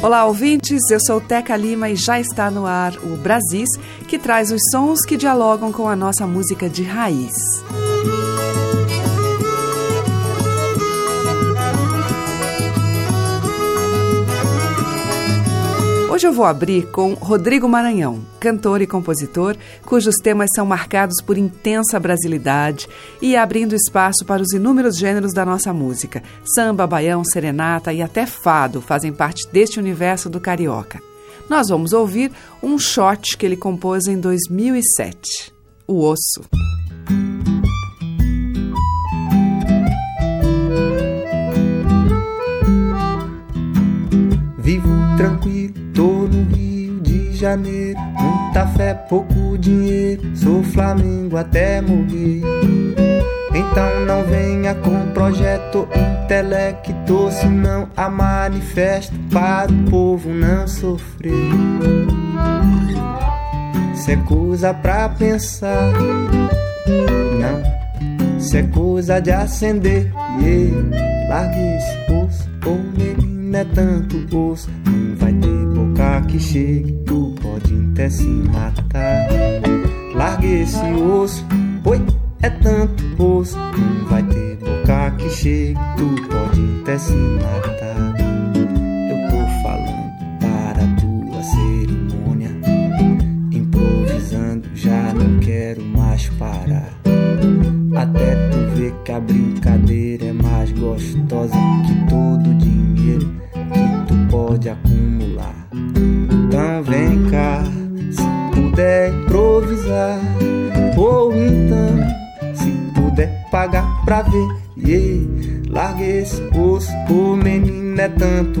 Olá, ouvintes. Eu sou Teca Lima e já está no ar o Brasis, que traz os sons que dialogam com a nossa música de raiz. Hoje eu vou abrir com Rodrigo Maranhão, cantor e compositor, cujos temas são marcados por intensa brasilidade e abrindo espaço para os inúmeros gêneros da nossa música. Samba, baião, serenata e até fado fazem parte deste universo do carioca. Nós vamos ouvir um shot que ele compôs em 2007, O Osso. Janeiro. Muita fé, pouco dinheiro. Sou Flamengo até morrer. Então não venha com projeto intelecto, senão a manifesto para o povo não sofrer. Cê é coisa pra pensar, não. Cê é coisa de acender, yeah. largue esse osso, ô menino é tanto ter boca que chegue, tu pode até se matar. Largue esse osso, oi, é tanto osso, não vai ter boca que chegue, tu pode até se matar. Eu tô falando para a tua cerimônia, improvisando, já não quero mais parar. Até tu ver que a brincadeira é mais gostosa Mas os, o menino é tanto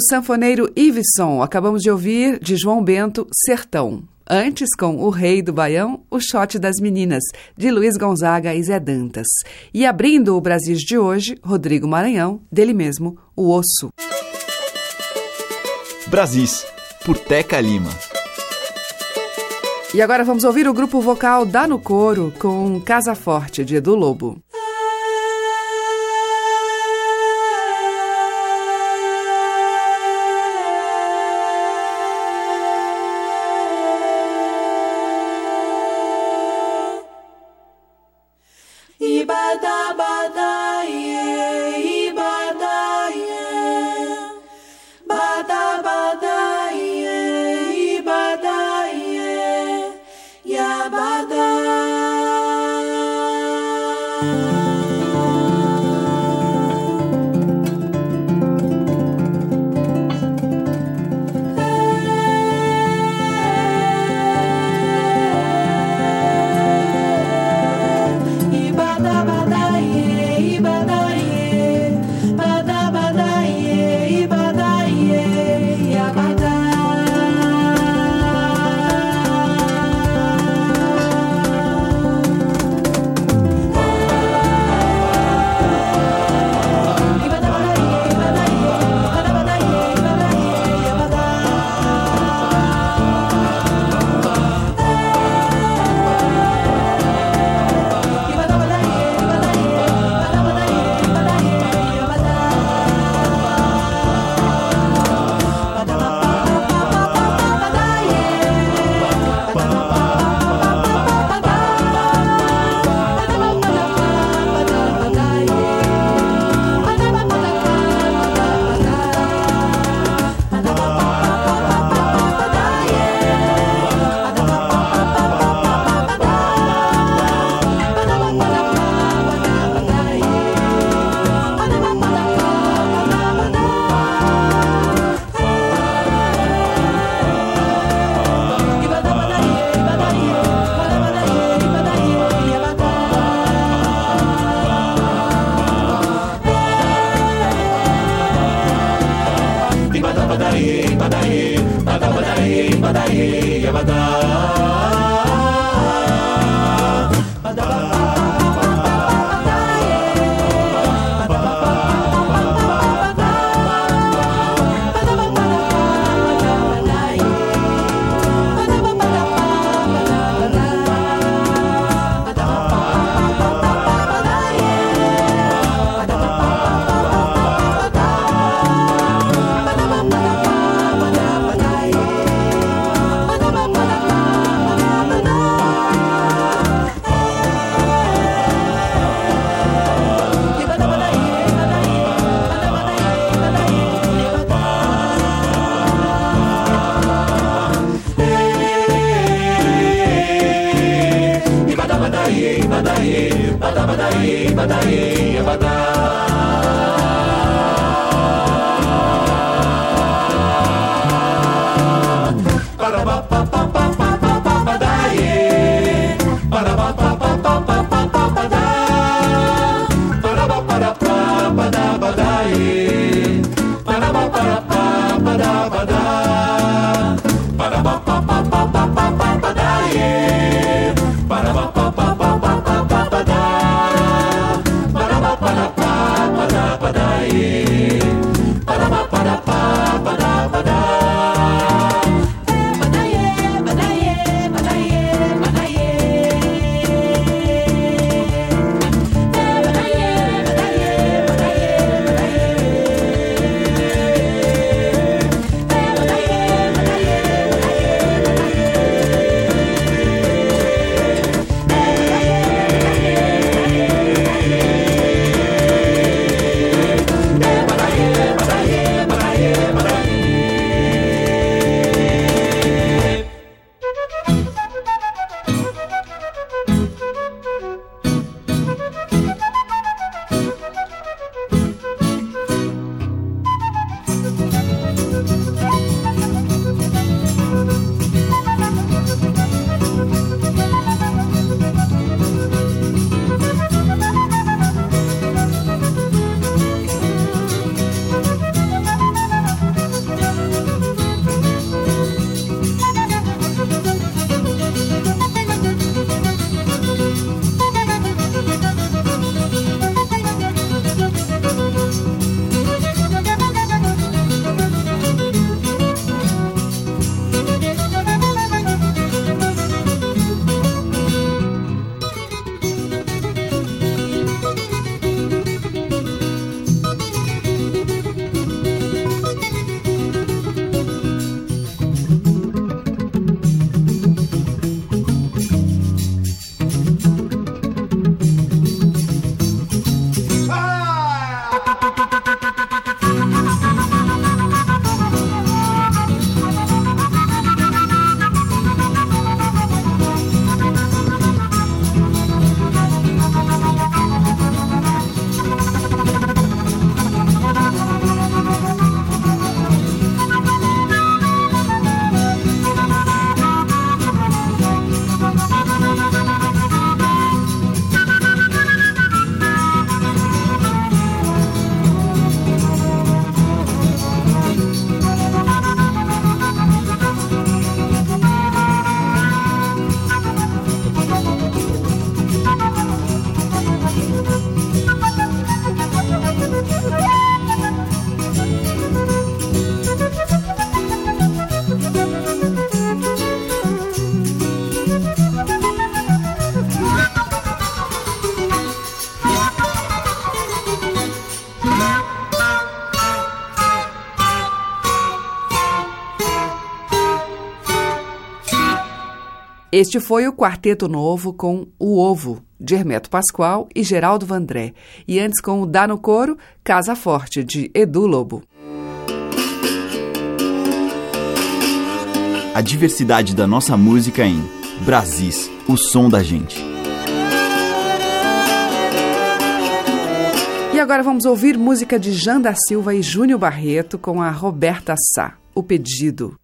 Sanfoneiro Iveson, acabamos de ouvir de João Bento Sertão. Antes, com O Rei do Baião, O Shot das Meninas, de Luiz Gonzaga e Zé Dantas. E abrindo o Brasil de hoje, Rodrigo Maranhão, dele mesmo, O Osso. Brasis, por Teca Lima. E agora vamos ouvir o grupo vocal Dá no Coro com Casa Forte, de Edu Lobo. Este foi o Quarteto Novo com O Ovo, de Hermeto Pascoal e Geraldo Vandré. E antes com o Dá no Coro, Casa Forte, de Edu Lobo. A diversidade da nossa música em Brasis, o som da gente. E agora vamos ouvir música de Jean da Silva e Júnior Barreto com a Roberta Sá, O Pedido.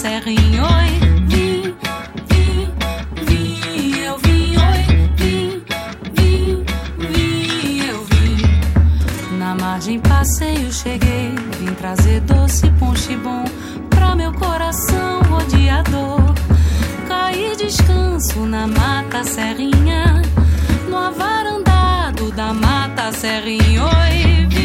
serrinho, oi. viagem, passeio, cheguei. Vim trazer doce, ponche bom pra meu coração rodeador. Caí descanso na mata serrinha, no avarandado da mata serrinha. Oi,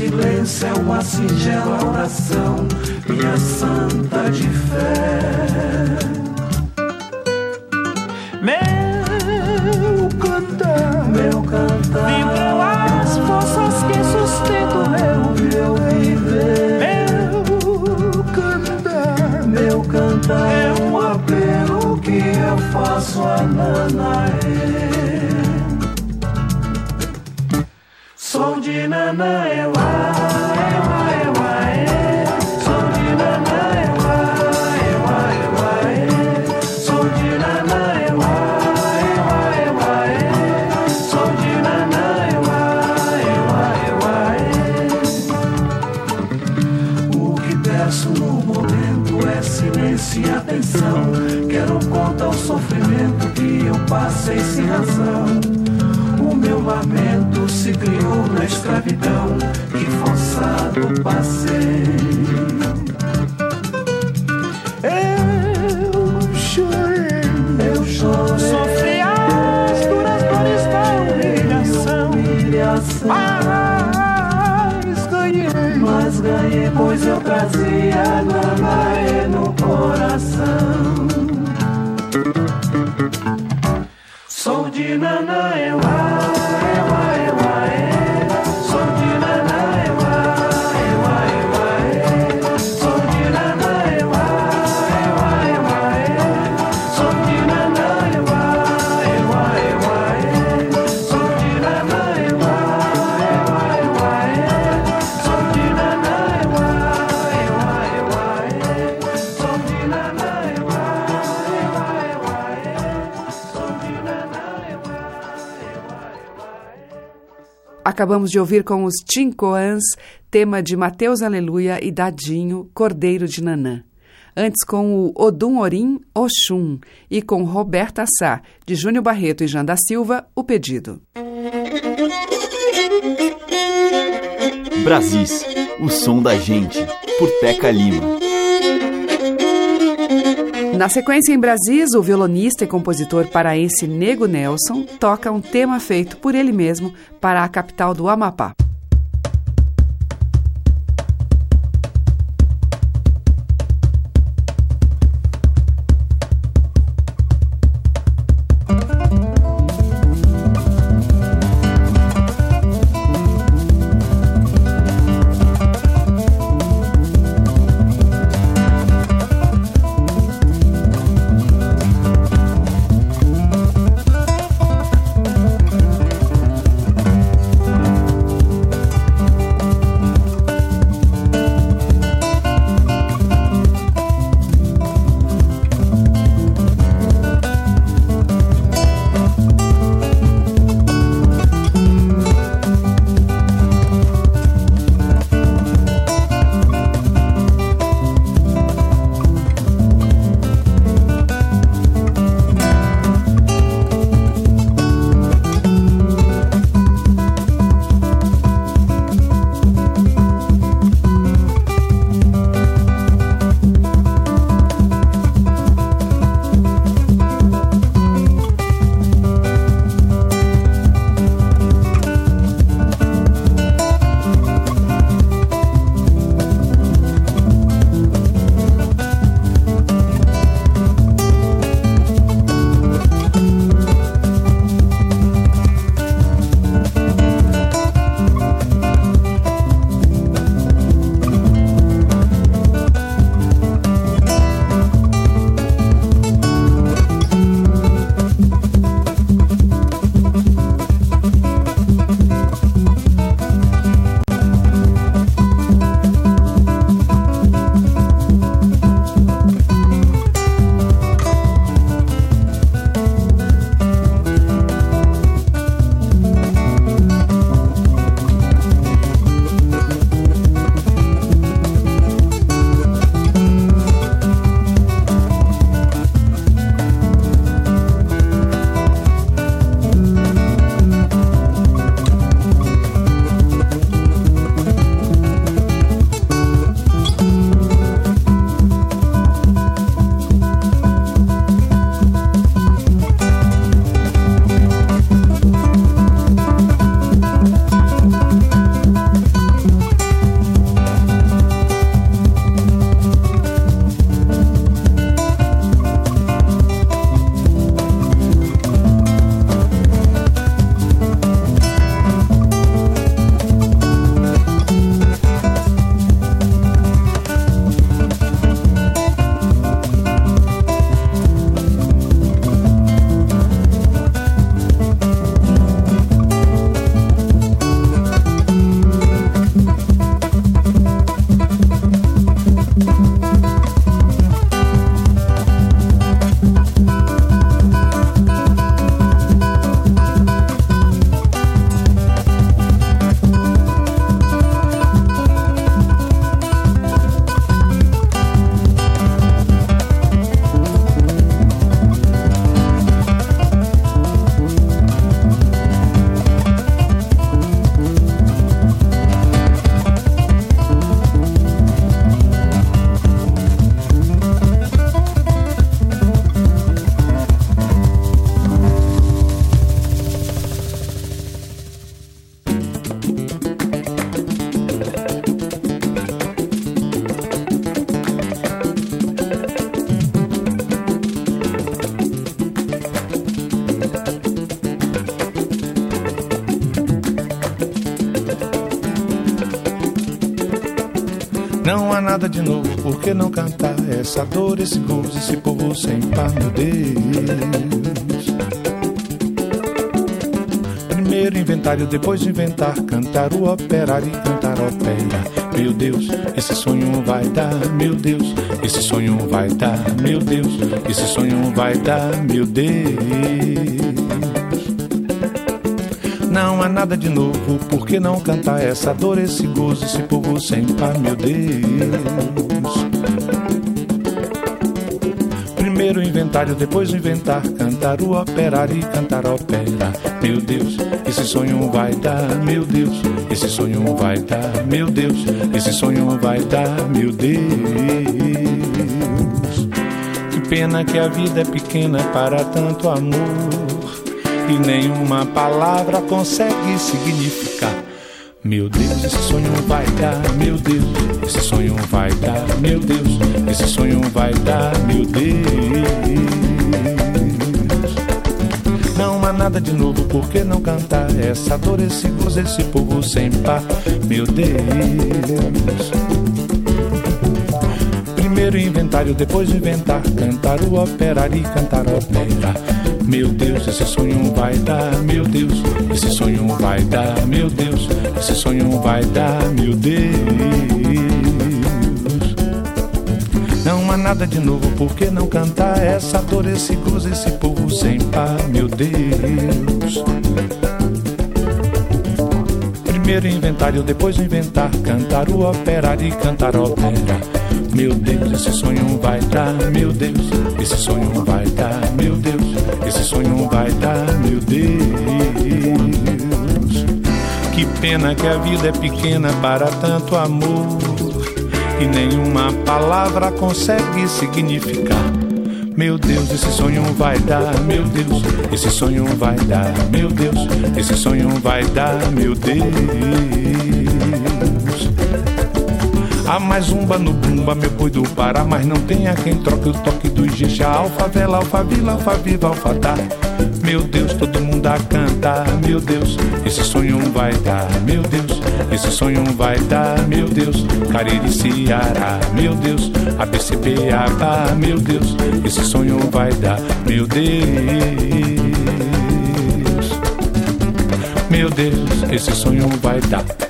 silêncio é uma singela oração, minha santa de fé. Meu cantar, meu cantar, vibram as forças que sustentam meu é um apelo que eu faço a Nanaê. Som de Nanaê, se criou na escravidão, que forçado passei. Eu chorei, eu chorei. Sofri as duras dores da humilhação. humilhação. Mas ganhei, mas ganhei, pois eu trazia Nanaê no Acabamos de ouvir com os Tincoans, tema de Mateus Aleluia e Dadinho, Cordeiro de Nanã. Antes com o Odum Orim, Oxum, e com Roberta Sá, de Júnior Barreto e Jean da Silva, O Pedido. Brasis, o som da gente, por Teca Lima. Na sequência, em Brasis, o violonista e compositor paraense Nego Nelson toca um tema feito por ele mesmo para a capital do Amapá. Nada de novo, por que não cantar essa dor, esse gozo, esse povo sem par, meu Deus? Primeiro inventário, depois de inventar, cantar o operário e cantar opera. Meu Deus, esse sonho vai dar, meu Deus, esse sonho vai dar, meu Deus, esse sonho vai dar, meu Deus. Não há nada de novo, por que não cantar essa dor, esse gozo, esse povo sem par, meu Deus? Primeiro inventário, depois inventar, cantar o operário e cantar opera. Meu Deus, esse sonho vai dar, meu Deus, esse sonho vai dar, meu Deus, esse sonho vai dar, meu Deus. Que pena que a vida é pequena para tanto amor e nenhuma palavra consegue significar. Meu Deus, esse sonho vai dar, meu Deus, esse sonho vai dar, meu Deus, esse sonho vai dar, meu Deus. Não há nada de novo, por que não cantar essa dor, esse gozo, esse povo sem par, meu Deus. Primeiro inventário, depois inventar, cantar o operário e cantar opera. Meu Deus, esse sonho vai dar, meu Deus, esse sonho vai dar, meu Deus, esse sonho vai dar, meu Deus. Não há nada de novo, por que não cantar essa dor, esse gozo, esse povo sem par, meu Deus. Primeiro inventário, depois inventar, cantar o operário e cantar opera. Meu Deus, esse sonho vai dar, meu Deus, esse sonho vai dar, meu Deus, esse sonho vai dar, meu Deus. Que pena que a vida é pequena para tanto amor e nenhuma palavra consegue significar. Meu Deus, esse sonho vai dar, meu Deus, esse sonho vai dar, meu Deus, esse sonho vai dar, meu Deus. Há mais umba no bumba, meu boi do Pará, mas não tem a quem troque o toque do Ijexá. Alfa, vela, alfa, vila, alfa, viva, alfa, tá. Meu Deus, todo mundo a cantar, meu Deus, esse sonho vai dar, meu Deus, esse sonho vai dar, meu Deus, Cariri, Ceará, meu Deus, ABCBH, meu Deus, esse sonho vai dar, meu Deus. Meu Deus, esse sonho vai dar.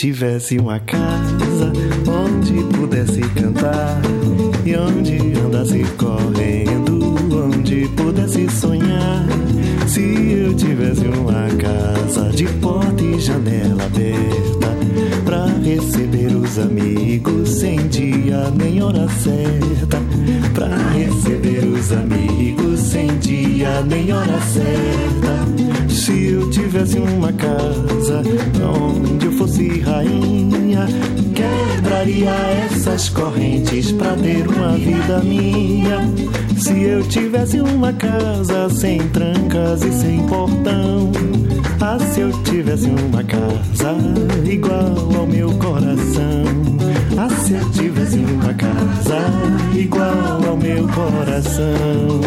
Tivesse uma casa onde pudesse cantar e onde andasse correndo, onde pudesse sonhar. Se eu tivesse uma casa de porta e janela aberta pra receber os amigos sem dia nem hora certa, pra receber os amigos sem dia nem hora certa. Se eu tivesse uma casa onde eu fosse rainha, quebraria essas correntes pra ter uma vida minha. Se eu tivesse uma casa sem trancas e sem portão, ah, se eu tivesse uma casa igual ao meu coração. Ah, se eu tivesse uma casa igual ao meu coração.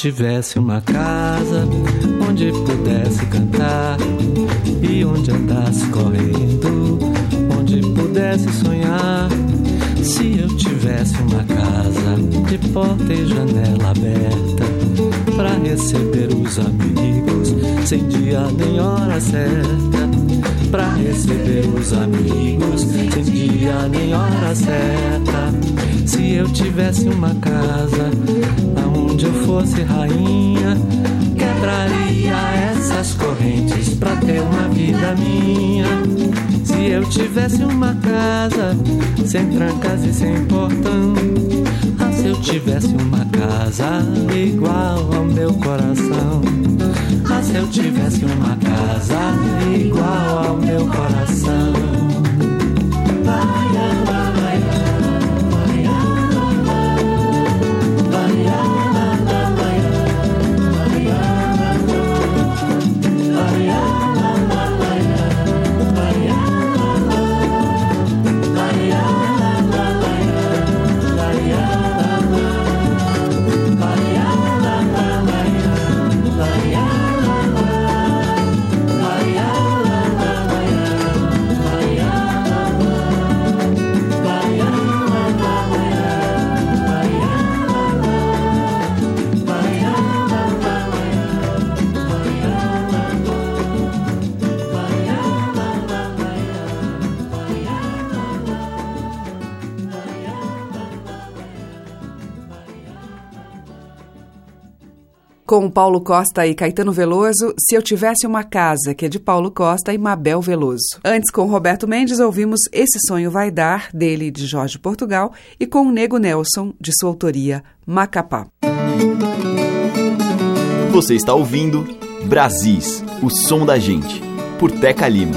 Tivesse uma casa onde pudesse cantar e onde andasse correndo, onde pudesse sonhar. Se eu tivesse uma casa de porta e janela aberta para receber os amigos sem dia nem hora certa, pra receber os amigos, sem dia nem hora certa. Se eu tivesse uma casa aonde eu fosse rainha, quebraria essas correntes pra ter uma vida minha. Se eu tivesse uma casa sem trancas e sem portão, ah, se eu tivesse uma casa igual ao meu coração. Ah, se eu tivesse uma casa igual ao meu coração. Com Paulo Costa e Caetano Veloso, Se Eu Tivesse Uma Casa, que é de Paulo Costa e Mabel Veloso. Antes, com Roberto Mendes, ouvimos Esse Sonho Vai Dar, dele de Jorge Portugal, e com o Nego Nelson, de sua autoria, Macapá. Você está ouvindo Brasis, o som da gente, por Teca Lima.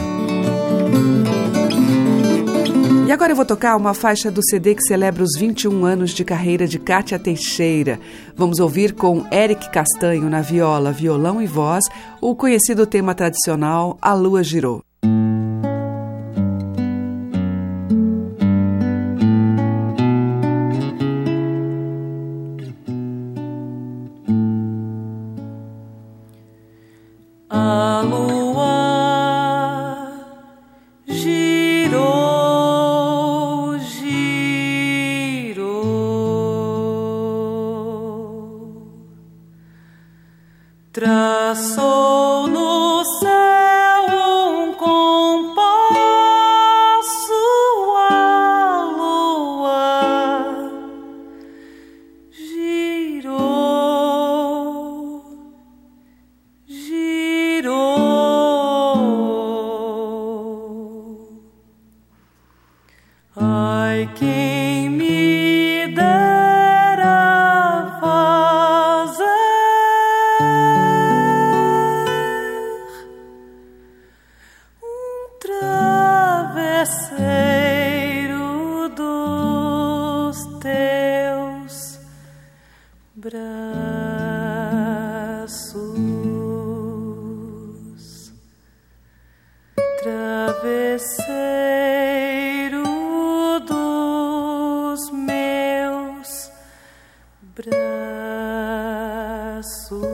E agora eu vou tocar uma faixa do CD que celebra os 21 anos de carreira de Kátia Teixeira. Vamos ouvir com Eric Castanho na viola, violão e voz o conhecido tema tradicional A Lua Girou. azul.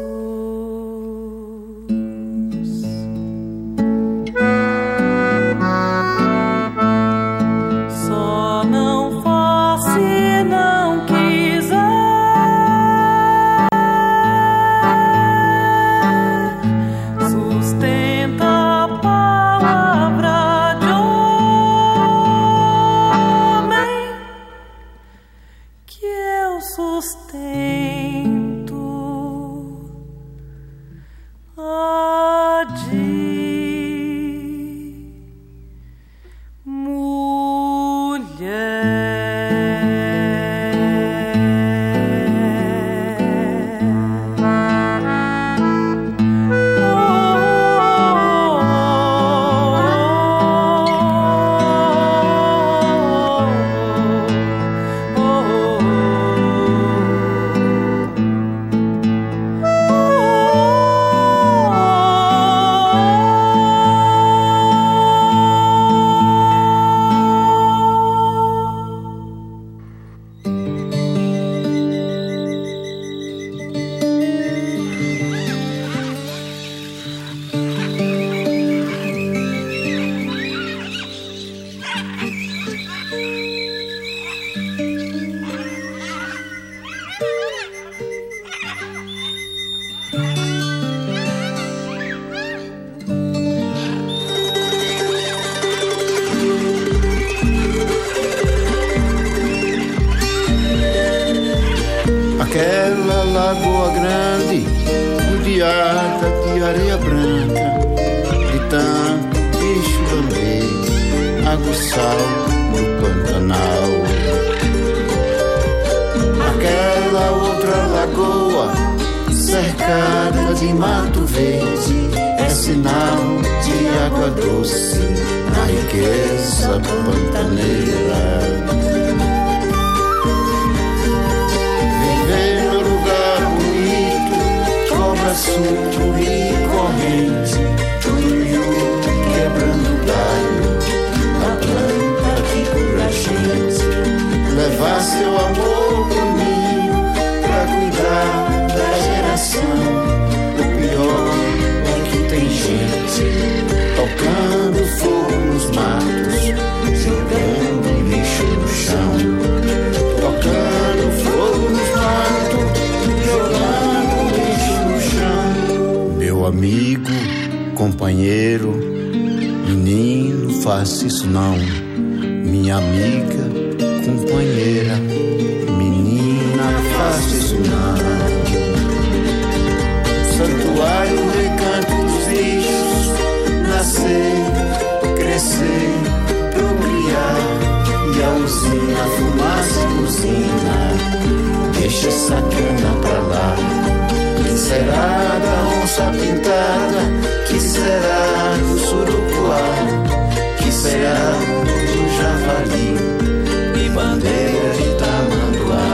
Aquela lagoa grande, rodeada de areia branca, de tanto bicho lamber, aguçal no Pantanal. Aquela outra lagoa, cercada de mato verde, é sinal de água doce na riqueza pantaneira. Assunto e corrente, tuiu quebrando galho, a planta que cura a gente. Levar seu amor ninho, pra cuidar da geração. Amigo, companheiro, menino, faça isso não. Minha amiga, companheira, menina, faça isso não. Santuário, recanto dos bichos, nascer, crescer, procriar. E a usina, fumaça e usina, deixa essa cana pra lá será da onça pintada? Que será do surucuá? Que será do javali e bandeira de tamanduá?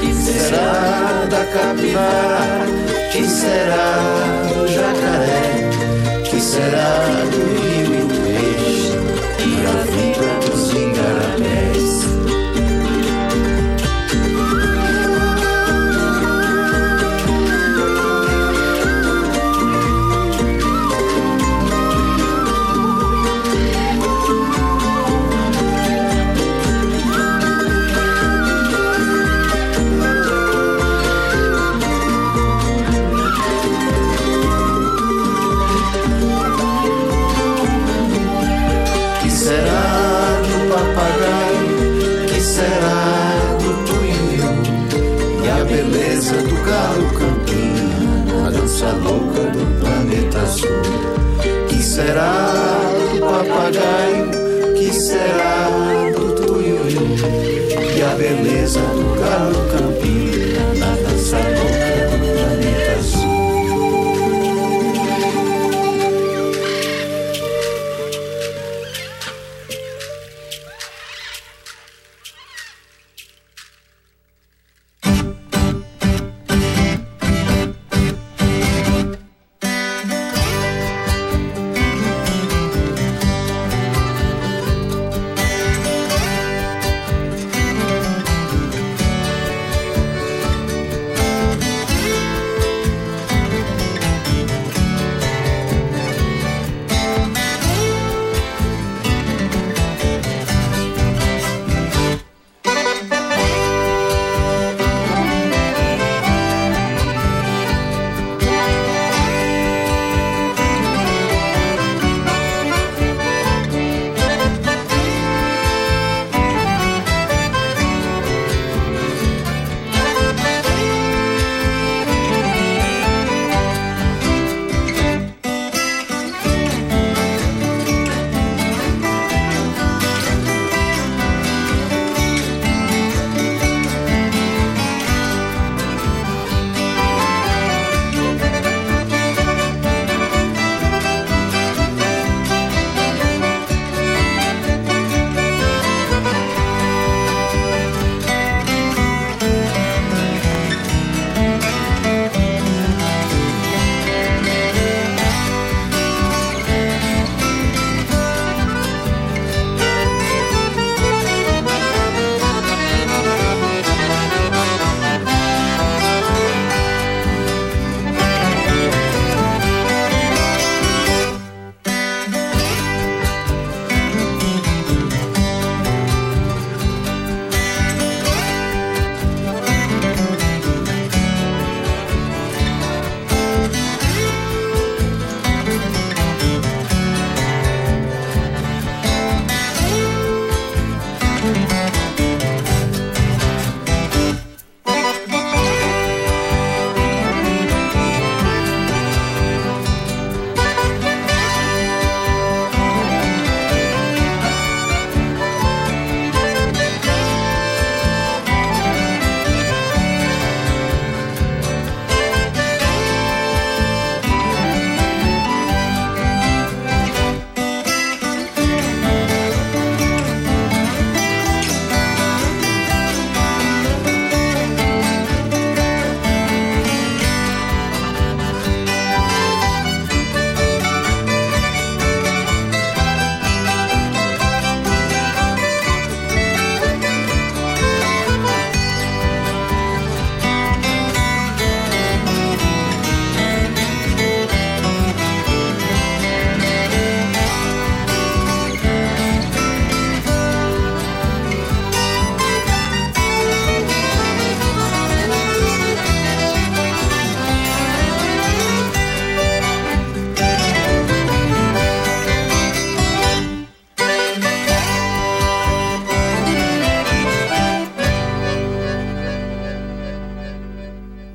Que será da capivara? Que será do jacaré? Que será do rio e do peixe? E a vida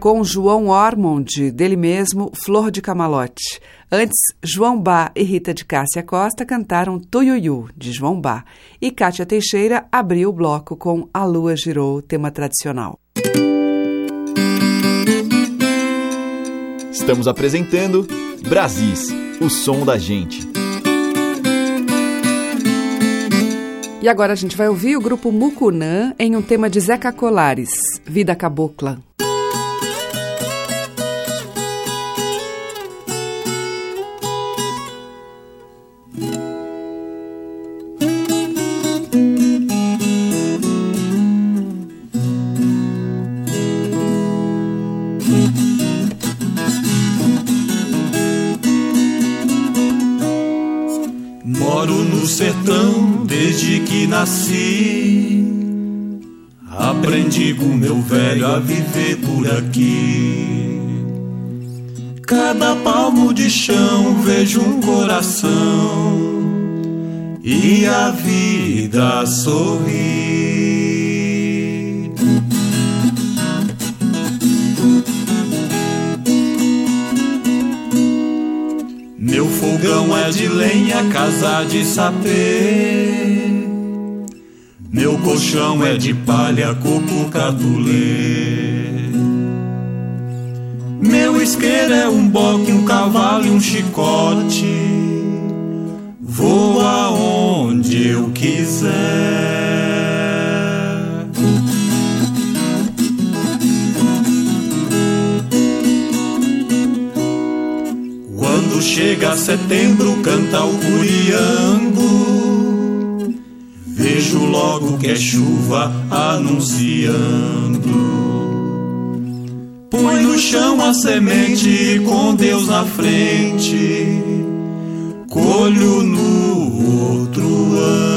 com João Ormond, dele mesmo, Flor de Camalote. Antes, João Bá e Rita de Cássia Costa cantaram Tuiuiu, de João Bá. E Kátia Teixeira abriu o bloco com A Lua Girou, tema tradicional. Estamos apresentando Brasis, o som da gente. E agora a gente vai ouvir o grupo Mucunã em um tema de Zeca Colares, Vida Cabocla. Por aqui. Cada palmo de chão vejo um coração e a vida sorri. Meu fogão é de lenha, casa de sapê. Meu colchão é de palha, coco catulê. Isqueiro é um boque, um cavalo e um chicote. Vou aonde eu quiser. chega setembro, canta o curiango. Vejo logo que é chuva anunciando. Põe no chão a semente com Deus na frente. Colho no outro ano.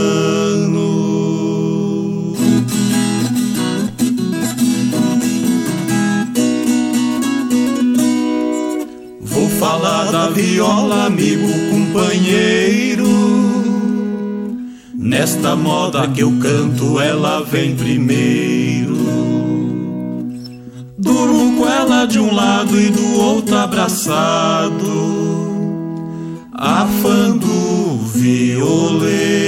falar da viola, amigo, companheiro. Nesta moda que eu canto, ela vem primeiro. Durmo com ela de um lado e do outro abraçado, afando o violeiro.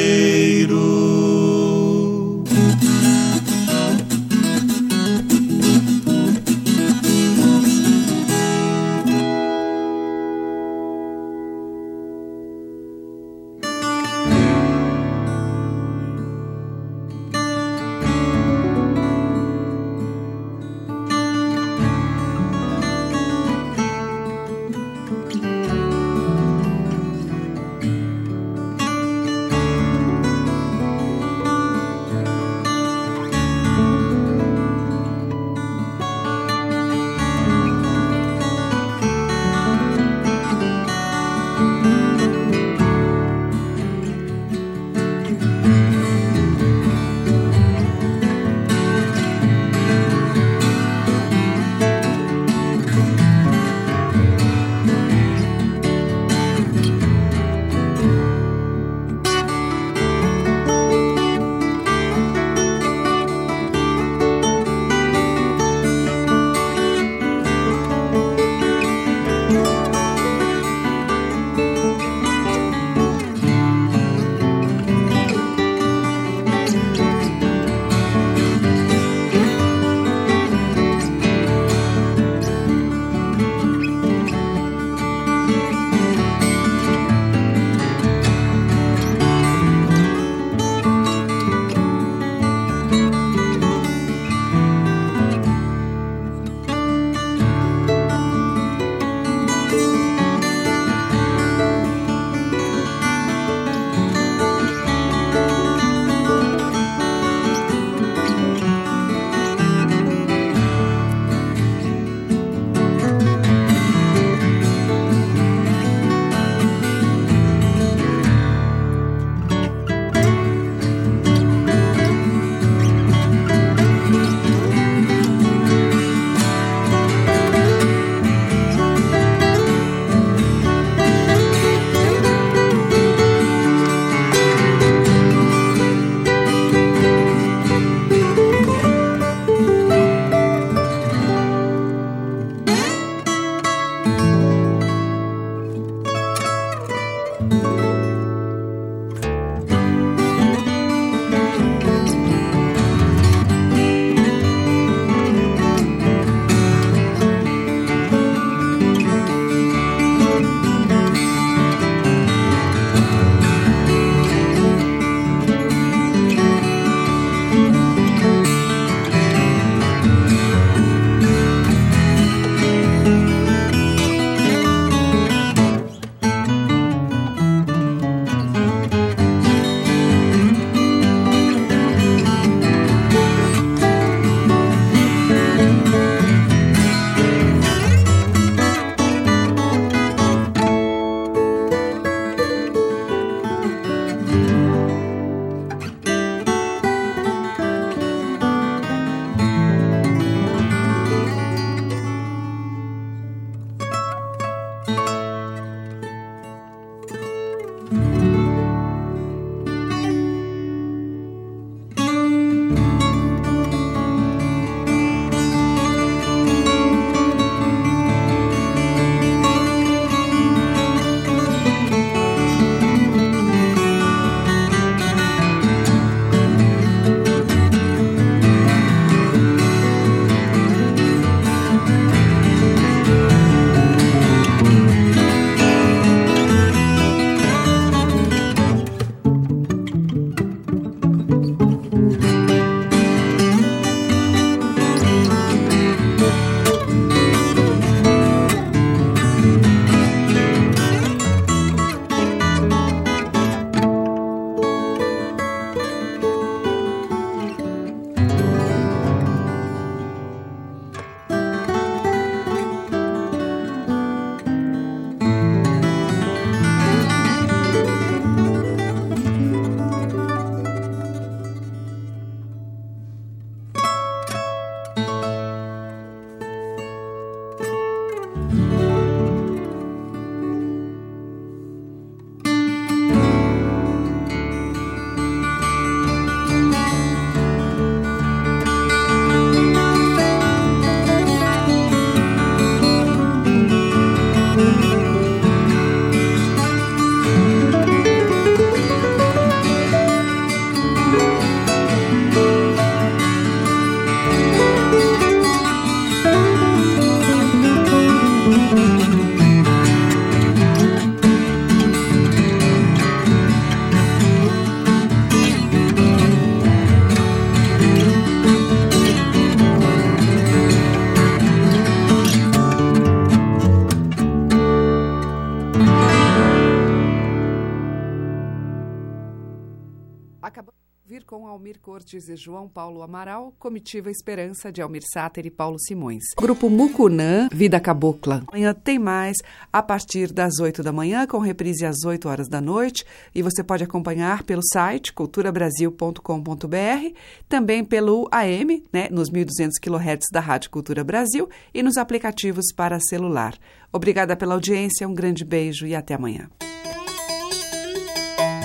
João Paulo Amaral, Comitiva Esperança de Almir Sáter e Paulo Simões. Grupo Mucunã, Vida Cabocla. Amanhã tem mais a partir das 8 da manhã, com reprise às 8 horas da noite. E você pode acompanhar pelo site culturabrasil.com.br, também pelo AM, né, nos 1.200 kHz da Rádio Cultura Brasil e nos aplicativos para celular. Obrigada pela audiência, um grande beijo e até amanhã.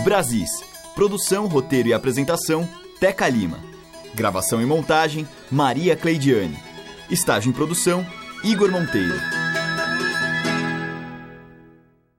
Brasis. Produção, roteiro e apresentação, Teca Lima. Gravação e montagem, Maria Cleidiane. Estágio em produção, Igor Monteiro.